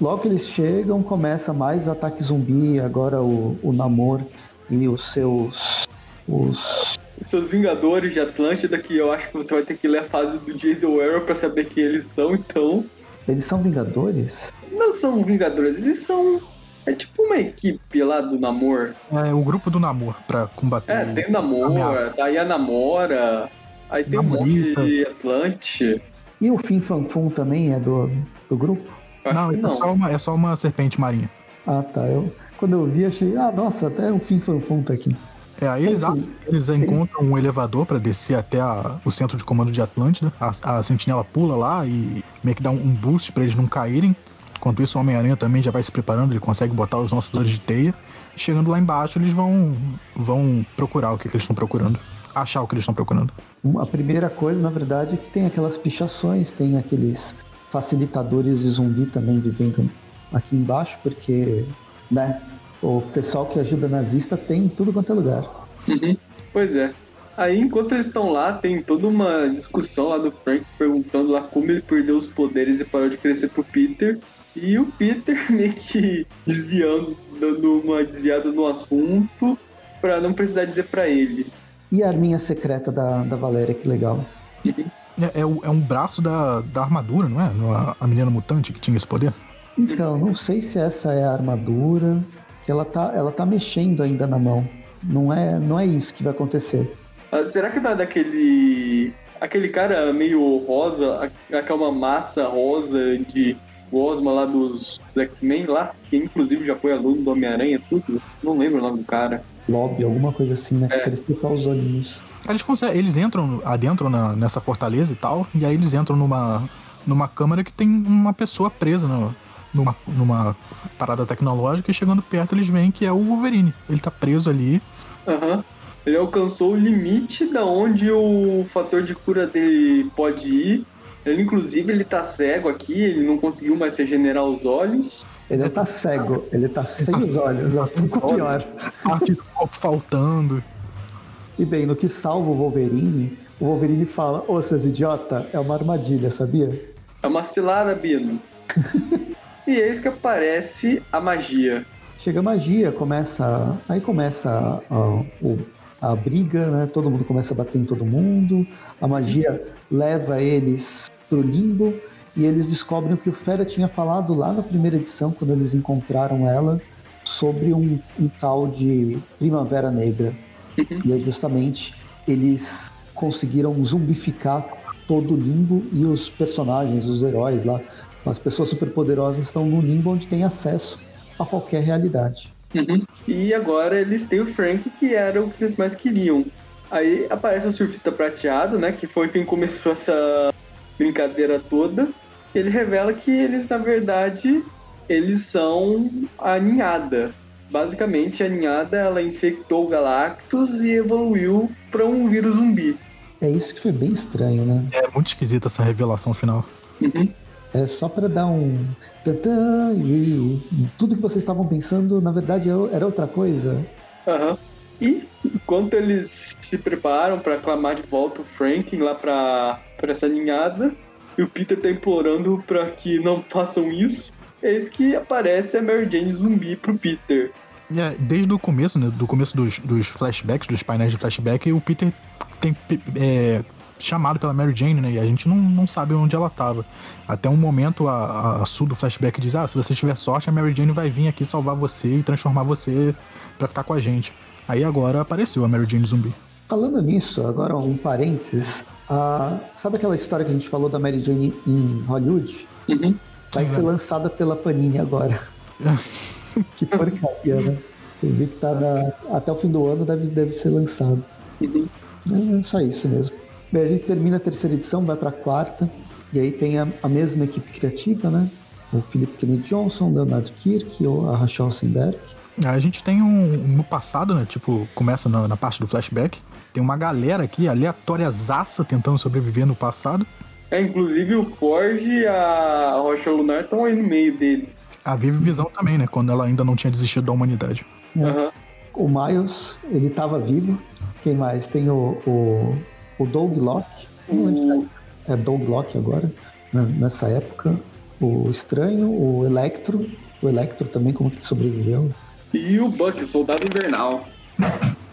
B: logo que eles chegam, começa mais ataque zumbi, agora o, o Namor e os seus. Os...
D: os seus Vingadores de Atlântida, que eu acho que você vai ter que ler a fase do Jason Arrow pra saber quem eles são, então.
B: Eles são Vingadores?
D: Não são Vingadores, eles são. É tipo uma equipe lá do Namor.
C: É, o grupo do Namor pra combater.
D: É, tem o Namor, daí a Namora, aí tem Namorita. um monte de Atlante.
B: E o Fim Fanfum também é do, do grupo?
C: Não, não. É, só uma, é só uma serpente marinha.
B: Ah, tá. Eu, quando eu vi, achei, ah, nossa, até o Fim Fanfum tá aqui.
C: É, aí eles, eles encontram eles... um elevador para descer até a, o centro de comando de Atlântida. A, a sentinela pula lá e meio que dá um, um boost para eles não caírem. Enquanto isso, o Homem-Aranha também já vai se preparando, ele consegue botar os lançadores de teia. Chegando lá embaixo, eles vão, vão procurar o que, que eles estão procurando achar o que eles estão procurando?
B: A primeira coisa, na verdade, é que tem aquelas pichações, tem aqueles facilitadores de zumbi também vivendo aqui embaixo, porque, né, o pessoal que ajuda nazista tem em tudo quanto é lugar.
D: Uhum. Pois é. Aí, enquanto eles estão lá, tem toda uma discussão lá do Frank perguntando lá como ele perdeu os poderes e parou de crescer pro Peter. E o Peter meio que desviando, dando uma desviada no assunto para não precisar dizer para ele.
B: E a arminha secreta da, da Valéria, que legal.
C: É, é, é um braço da, da armadura, não é? A menina mutante que tinha esse poder?
B: Então, não sei se essa é a armadura, que ela tá, ela tá mexendo ainda na mão. Não é, não é isso que vai acontecer.
D: Ah, será que dá daquele. aquele cara meio rosa, aquela massa rosa de Gosma lá dos X-Men lá, que inclusive já foi aluno do Homem-Aranha, tudo? Não lembro o nome do cara
B: lobby, alguma coisa assim, né? É. Eles trocar os olhinhos.
C: Eles, conseguem, eles entram adentro na, nessa fortaleza e tal, e aí eles entram numa, numa câmara que tem uma pessoa presa no, numa, numa parada tecnológica e chegando perto eles veem que é o Wolverine. Ele tá preso ali.
D: Aham. Uhum. Ele alcançou o limite da onde o fator de cura dele pode ir. Ele, inclusive, ele tá cego aqui, ele não conseguiu mais regenerar os olhos.
B: Ele tá cego, ele tá sem tá os olhos, elas estão com pior.
C: Parte do corpo faltando.
B: E bem, no que salva o Wolverine, o Wolverine fala: Ô, seus idiota, é uma armadilha, sabia?
D: É uma cilada, Bino. e eis que aparece a magia.
B: Chega a magia, começa. Aí começa a, a, a briga, né? Todo mundo começa a bater em todo mundo. A magia leva eles pro limbo e eles descobrem o que o Fera tinha falado lá na primeira edição, quando eles encontraram ela, sobre um, um tal de Primavera Negra. Uhum. E aí, justamente, eles conseguiram zumbificar todo o limbo e os personagens, os heróis lá, as pessoas superpoderosas estão no limbo onde tem acesso a qualquer realidade.
D: Uhum. E agora eles têm o Frank, que era o que eles mais queriam. Aí aparece o surfista prateado, né? Que foi quem começou essa brincadeira toda, ele revela que eles, na verdade, eles são a ninhada. Basicamente, a ninhada ela infectou o Galactus e evoluiu para um vírus zumbi.
B: É isso que foi bem estranho, né?
C: É muito esquisita essa revelação final.
D: Uhum.
B: é só para dar um tantã e tudo que vocês estavam pensando, na verdade, era outra coisa.
D: Aham. Uhum. E enquanto eles se preparam para aclamar de volta o Franklin lá para essa ninhada, e o Peter tá implorando para que não façam isso, eis que aparece a Mary Jane zumbi pro Peter.
C: É, desde o começo, né, do começo dos, dos flashbacks, dos painéis de flashback, o Peter tem é, chamado pela Mary Jane, né? E a gente não, não sabe onde ela tava. Até um momento a, a Sue do flashback diz: Ah, se você tiver sorte, a Mary Jane vai vir aqui salvar você e transformar você para ficar com a gente. Aí agora apareceu a Mary Jane zumbi.
B: Falando nisso, agora um parênteses. Uh, sabe aquela história que a gente falou da Mary Jane em Hollywood?
D: Uhum.
B: Vai Sim, ser lançada pela Panini agora. que porcaria, né? Eu vi que tá na... até o fim do ano deve, deve ser lançado.
D: Uhum.
B: É só isso mesmo. Bem, a gente termina a terceira edição, vai para a quarta, e aí tem a, a, mesma equipe criativa, né? O Philip Kennedy Johnson, Leonardo Kirk, ou a Rachel Senberg.
C: A gente tem um, no passado, né? Tipo, começa na, na parte do flashback. Tem uma galera aqui, aleatóriazaça, tentando sobreviver no passado.
D: É, inclusive o Forge e a Rocha Lunar estão aí no meio deles.
C: A Vive Visão também, né? Quando ela ainda não tinha desistido da humanidade.
B: É. Uhum. O Miles, ele estava vivo. Quem mais? Tem o, o o Doug Locke, o... é Doug Locke agora, né, nessa época, o Estranho, o Electro, o Electro também, como que sobreviveu.
D: E o Buck, o Soldado Invernal.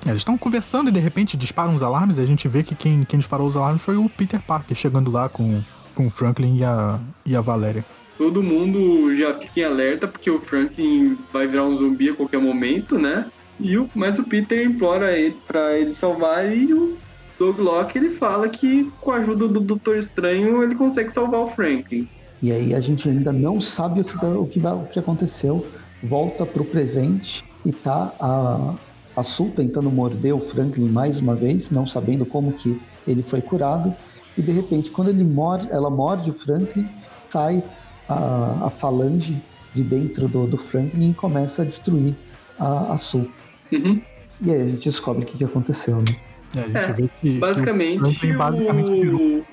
C: É, eles estão conversando e de repente disparam os alarmes e a gente vê que quem, quem disparou os alarmes foi o Peter Parker, chegando lá com, com o Franklin e a, e a Valéria.
D: Todo mundo já fica em alerta porque o Franklin vai virar um zumbi a qualquer momento, né? E o, mas o Peter implora ele para ele salvar e o Doug Locke ele fala que com a ajuda do Doutor Estranho ele consegue salvar o Franklin.
B: E aí a gente ainda não sabe o que, o que, o que aconteceu. Volta pro presente e tá a, a Sul tentando morder o Franklin mais uma vez, não sabendo como que ele foi curado. E de repente, quando ele morde, ela morde o Franklin, sai a, a falange de dentro do, do Franklin e começa a destruir a, a Sul.
D: Uhum.
B: E aí a gente descobre o que, que aconteceu, né?
C: É, a gente é, vê que.
D: Basicamente. Que o basicamente o...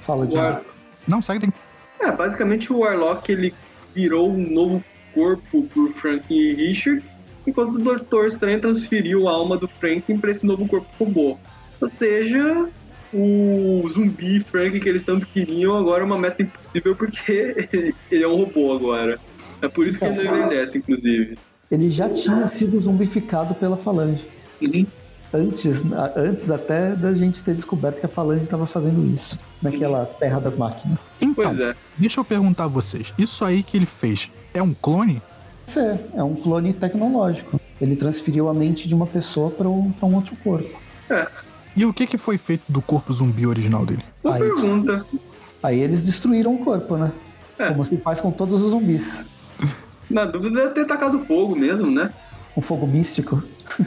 B: Fala de.
C: Não, segue tem.
D: É, basicamente o Warlock ele virou um novo corpo pro Franklin Richards, enquanto o Doutor Estranho transferiu a alma do Franklin para esse novo corpo robô. Ou seja, o zumbi Franklin que eles tanto queriam agora é uma meta impossível porque ele é um robô agora. É por isso que ele não envelhece, inclusive.
B: Ele já tinha sido zumbificado pela Falange.
D: Uhum
B: antes, antes até da gente ter descoberto que a Falange estava fazendo isso naquela terra das máquinas.
C: Então, é. deixa eu perguntar a vocês, isso aí que ele fez é um clone?
B: Isso é, é um clone tecnológico. Ele transferiu a mente de uma pessoa para um, um outro corpo.
D: É.
C: E o que, que foi feito do corpo zumbi original dele?
D: Boa aí, pergunta.
B: Aí eles destruíram o corpo, né? É. Como se faz com todos os zumbis.
D: Na dúvida deve ter tacado fogo mesmo, né?
B: Um fogo místico.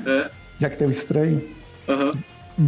D: É
B: já que tem o estranho.
D: Uhum.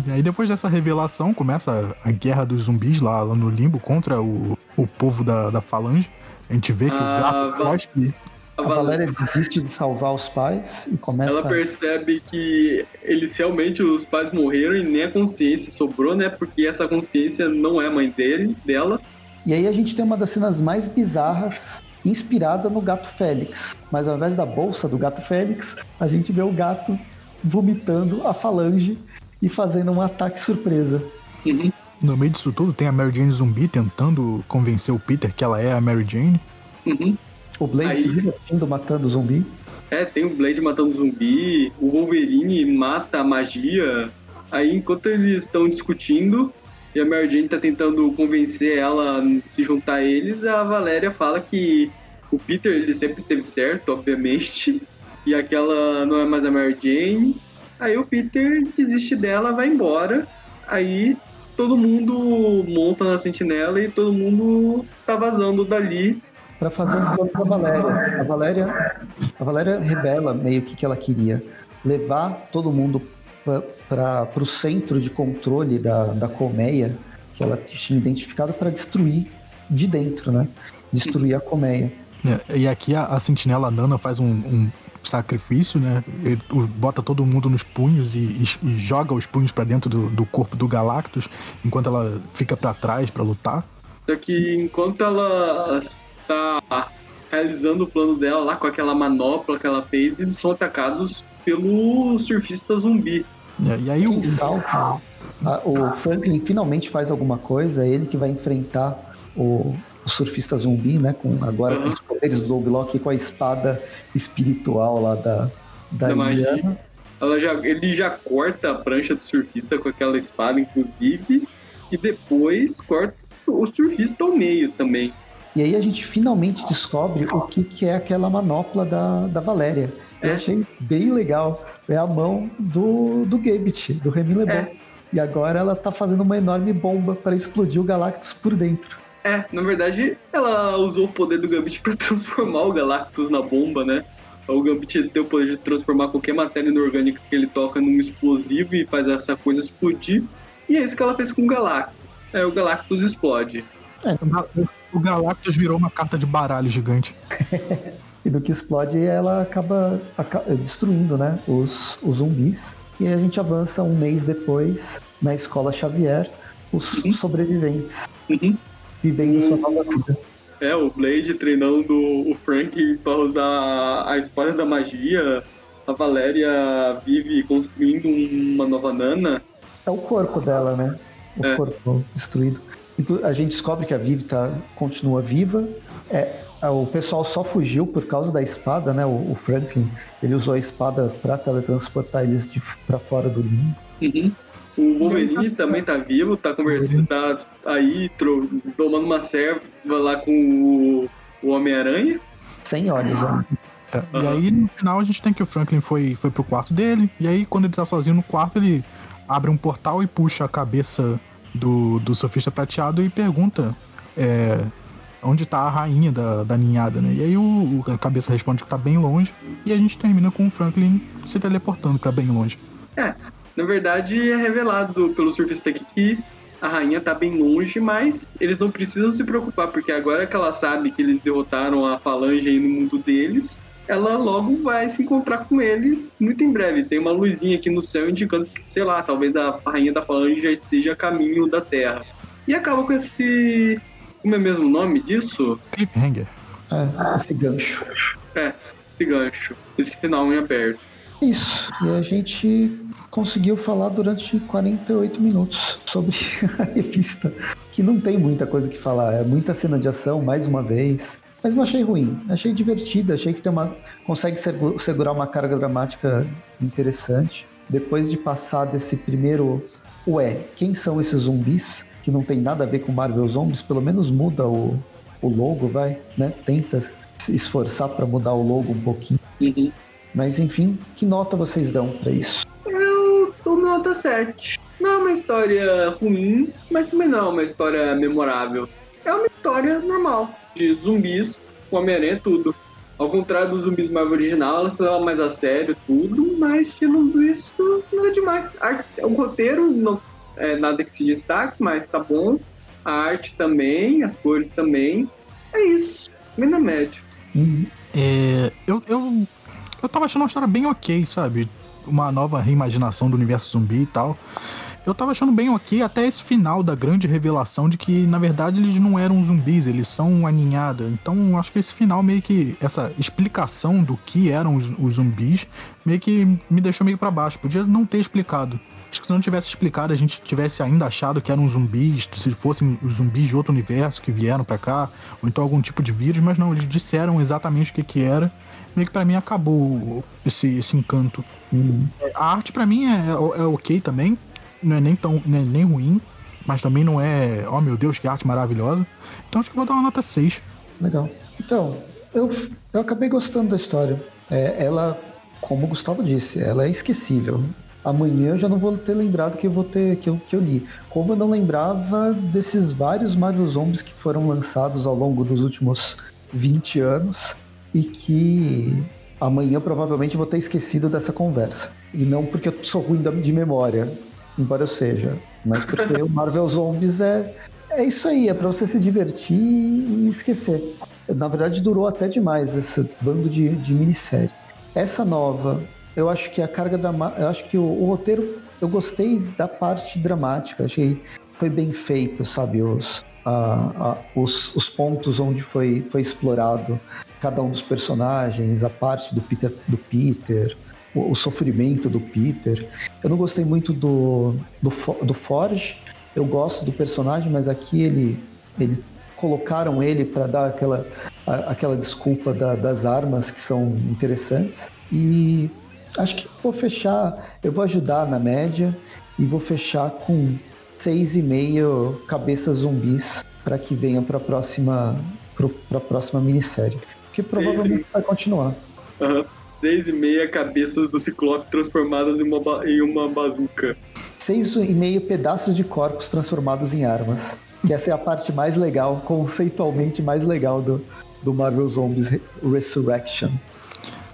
C: E aí depois dessa revelação começa a guerra dos zumbis lá, lá no limbo contra o, o povo da, da falange. A gente vê que ah, o gato cospe.
B: A, a Valéria desiste de salvar os pais e começa.
D: Ela percebe que eles realmente, os pais morreram e nem a consciência sobrou, né? Porque essa consciência não é a mãe dele, dela.
B: E aí a gente tem uma das cenas mais bizarras, inspirada no gato Félix. Mas ao invés da bolsa do gato Félix, a gente vê o gato vomitando a falange e fazendo um ataque surpresa.
D: Uhum.
C: No meio disso tudo, tem a Mary Jane zumbi tentando convencer o Peter que ela é a Mary Jane.
D: Uhum.
B: O Blade Aí... se divertindo matando o zumbi.
D: É, tem o Blade matando o zumbi, o Wolverine mata a magia. Aí, enquanto eles estão discutindo e a Mary Jane tá tentando convencer ela a se juntar a eles, a Valéria fala que o Peter ele sempre esteve certo, obviamente, e aquela não é mais a Mary Jane. Aí o Peter desiste dela, vai embora. Aí todo mundo monta na sentinela e todo mundo tá vazando dali.
B: Para fazer um plano pra Valéria. A Valéria. A Valéria revela meio que que ela queria levar todo mundo para o centro de controle da, da colmeia que ela tinha identificado para destruir de dentro, né? Destruir a colmeia.
C: É, e aqui a, a sentinela Nana faz um, um sacrifício, né? Ele bota todo mundo nos punhos e, e, e joga os punhos para dentro do, do, corpo do Galactus, enquanto ela fica para trás para lutar.
D: Só que enquanto ela está realizando o plano dela lá com aquela manopla que ela fez, eles são atacados pelo surfista zumbi.
C: É, e aí o.
B: Quem salta, a- o Franklin finalmente faz alguma coisa, é ele que vai enfrentar o, o surfista zumbi, né? Com, agora com
D: Uhum.
B: os poderes do Block com a espada espiritual lá da, da.
D: Ela já, ele já corta a prancha do surfista com aquela espada, inclusive, e depois corta o surfista ao meio também.
B: E aí a gente finalmente descobre o que, que é aquela manopla da, da Valéria. Eu
D: É.
B: achei bem legal. É a mão do, do Gambit, do Remy Lebon.
D: É.
B: E agora ela tá fazendo uma enorme bomba para explodir o Galactus por dentro.
D: É, na verdade, ela usou o poder do Gambit pra transformar o Galactus na bomba, né? O Gambit tem o poder de transformar qualquer matéria inorgânica que ele toca num explosivo e faz essa coisa explodir. E é isso que ela fez com o Galactus. É, o Galactus explode.
C: O Galactus virou uma carta de baralho gigante.
B: E do que explode, ela acaba, aca- destruindo né, os, os zumbis. E aí a gente avança um mês depois, na escola Xavier, os sobreviventes,
D: Uhum.
B: Vivendo sua nova vida.
D: É, o Blade treinando o Frank pra usar a espada da magia. A Valéria vive construindo uma nova Nana.
B: É o corpo dela, né? O
D: É.
B: corpo destruído. A gente descobre que a Vivi tá, continua viva. É, a- o pessoal só fugiu por causa da espada, né? O, o Franklin, ele usou a espada para teletransportar eles para fora do limbo.
D: Uhum. O Wolverine também tá vivo, tá conversando, tá aí tro- tomando uma serva lá com o, o Homem-Aranha.
B: Sem olhos, né?
C: É, E aí, no final, a gente tem que o Franklin foi, foi pro quarto dele. E aí, quando ele tá sozinho no quarto, ele abre um portal e puxa a cabeça do, do surfista prateado e pergunta é, onde tá a rainha da, da ninhada, né? E aí, o, o- a cabeça responde que tá bem longe. E a gente termina com o Franklin se teleportando pra bem longe.
D: É, na verdade é revelado pelo surfista aqui que a rainha tá bem longe, mas eles não precisam se preocupar, porque agora que ela sabe que eles derrotaram a falange aí no mundo deles, ela logo vai se encontrar com eles muito em breve. Tem uma luzinha aqui no céu indicando que, sei lá, talvez a rainha da falange já esteja a caminho da Terra. E acaba com esse. Como é mesmo o nome disso?
C: Cliffhanger.
B: É, esse gancho.
D: É, esse gancho. Esse final em aberto.
B: Isso. E a gente conseguiu falar durante 48 minutos sobre a revista. Que não tem muita coisa que falar. É muita cena de ação, mais uma vez. Mas não achei ruim. Achei divertida. Achei que tem uma, consegue segu- segurar uma carga dramática interessante. Depois de passar desse primeiro. Ué, quem são esses zumbis? Que não tem nada a ver com Marvel Zombies. Pelo menos muda o, o logo, vai. Né? Tenta se esforçar para mudar o logo um pouquinho.
D: Uhum.
B: Mas enfim, que nota vocês dão pra isso?
D: Nota 7. Não é uma história ruim, mas também não é uma história memorável. É uma história normal, de zumbis, com Homem-Aranha tudo. Ao contrário dos zumbis Marvel original, ela se mais a sério tudo, mas tirando isso, nada demais. A arte- o roteiro não é nada que se destaque, mas tá bom. A arte também, as cores também. É isso, bem na média.
B: Uhum.
C: É, eu, eu, eu tava achando uma história bem ok, sabe? Uma nova reimaginação do universo zumbi e tal. Eu tava achando bem ok até esse final da grande revelação de que, na verdade, eles não eram zumbis, eles são uma ninhada. Então, acho que esse final meio que. Essa explicação do que eram os, os zumbis meio que me deixou meio pra baixo. Podia não ter explicado. Acho que se não tivesse explicado, a gente tivesse ainda achado que eram zumbis, se fossem os zumbis de outro universo que vieram pra cá, ou então algum tipo de vírus, mas não, eles disseram exatamente o que que era. Meio que pra mim acabou esse, esse encanto.
B: Uhum.
C: A arte pra mim é, é ok também, não é nem tão é nem ruim, mas também não é, oh meu Deus, que arte maravilhosa. Então acho que vou dar uma nota 6.
B: Legal. Então, eu, eu acabei gostando da história. É, ela, como o Gustavo disse, ela é esquecível. Amanhã eu já não vou ter lembrado que eu vou ter que eu, que eu li. Como eu não lembrava desses vários Marvel Zombies que foram lançados ao longo dos últimos 20 anos e que amanhã provavelmente vou ter esquecido dessa conversa. E não porque eu sou ruim de memória, embora eu seja, mas porque o Marvel Zombies é é isso aí, é pra você se divertir e esquecer. Na verdade, durou até demais esse bando de, de minissérie. Essa nova, eu acho que a carga dramática. Eu acho que o, o roteiro. Eu gostei da parte dramática. Achei foi bem feito, sabe? Os, a, a, os, os pontos onde foi, foi explorado cada um dos personagens, a parte do Peter, do Peter o, o sofrimento do Peter. Eu não gostei muito do, do, do Forge, eu gosto do personagem, mas aqui ele, ele colocaram ele para dar aquela, a, aquela desculpa da, das armas que são interessantes. E acho que vou fechar, eu vou ajudar na média e vou fechar com seis e meio cabeças zumbis para que venha para a próxima para a próxima minissérie, que provavelmente vai continuar.
D: Uhum. Seis e meia cabeças do Ciclope transformadas em uma, em uma bazuca.
B: Seis e meio pedaços de corpos transformados em armas. Que essa é a parte mais legal, conceitualmente mais legal do, do Marvel Zombies Resurrection.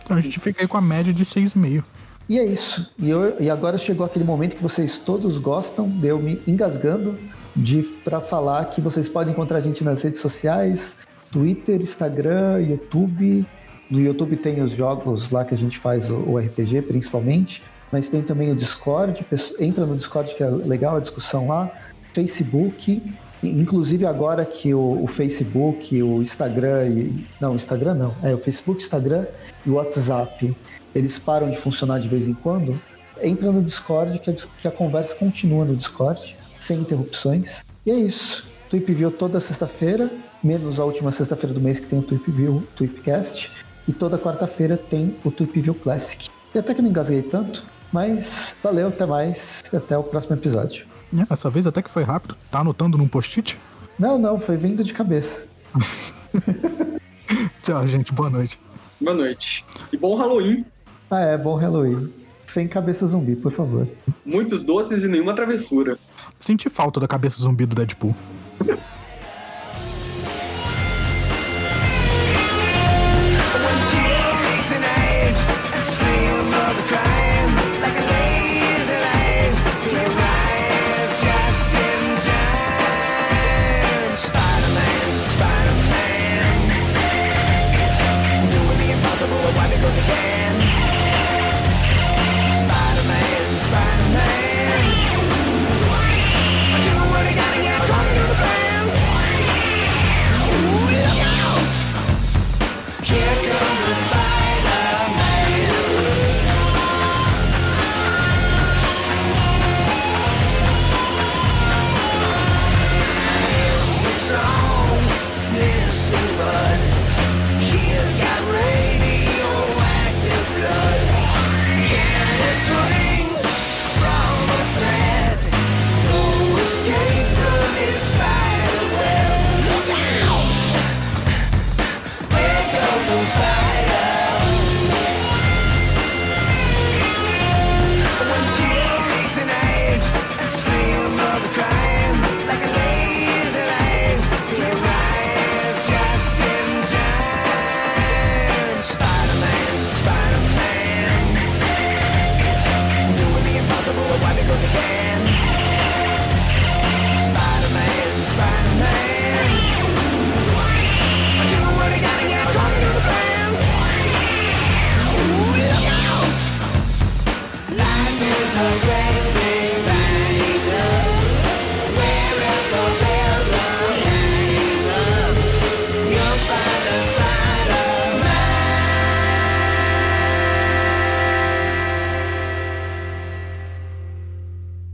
C: Então a gente fica aí com a média de 6,5.
B: E é isso. E, eu, e agora chegou aquele momento que vocês todos gostam de eu me engasgando de para falar que vocês podem encontrar a gente nas redes sociais, Twitter, Instagram, YouTube. No YouTube tem os jogos lá que a gente faz o, RPG, principalmente. Mas tem também o Discord. Entra no Discord que é legal a discussão lá. Facebook. Inclusive agora que o, o Facebook, o Instagram e. Não, Instagram não. É o Facebook, Instagram e o WhatsApp. Eles param de funcionar de vez em quando. Entra no Discord que a, que a conversa continua no Discord, sem interrupções. E é isso. Tweep View toda sexta-feira, menos a última sexta-feira do mês que tem o Tweep View, Tweepcast. E toda quarta-feira tem o Tweep View Classic. E até que não engasguei tanto, mas valeu, até mais. E até o próximo episódio.
C: É, essa vez até que foi rápido. Tá anotando num post-it?
B: Não, não, foi vindo de cabeça.
C: Tchau, gente. Boa noite.
D: Boa noite. E bom Halloween.
B: Ah, é, bom Halloween. Sem cabeça zumbi, por favor.
D: Muitos doces e nenhuma travessura.
C: Senti falta da cabeça zumbi do Deadpool.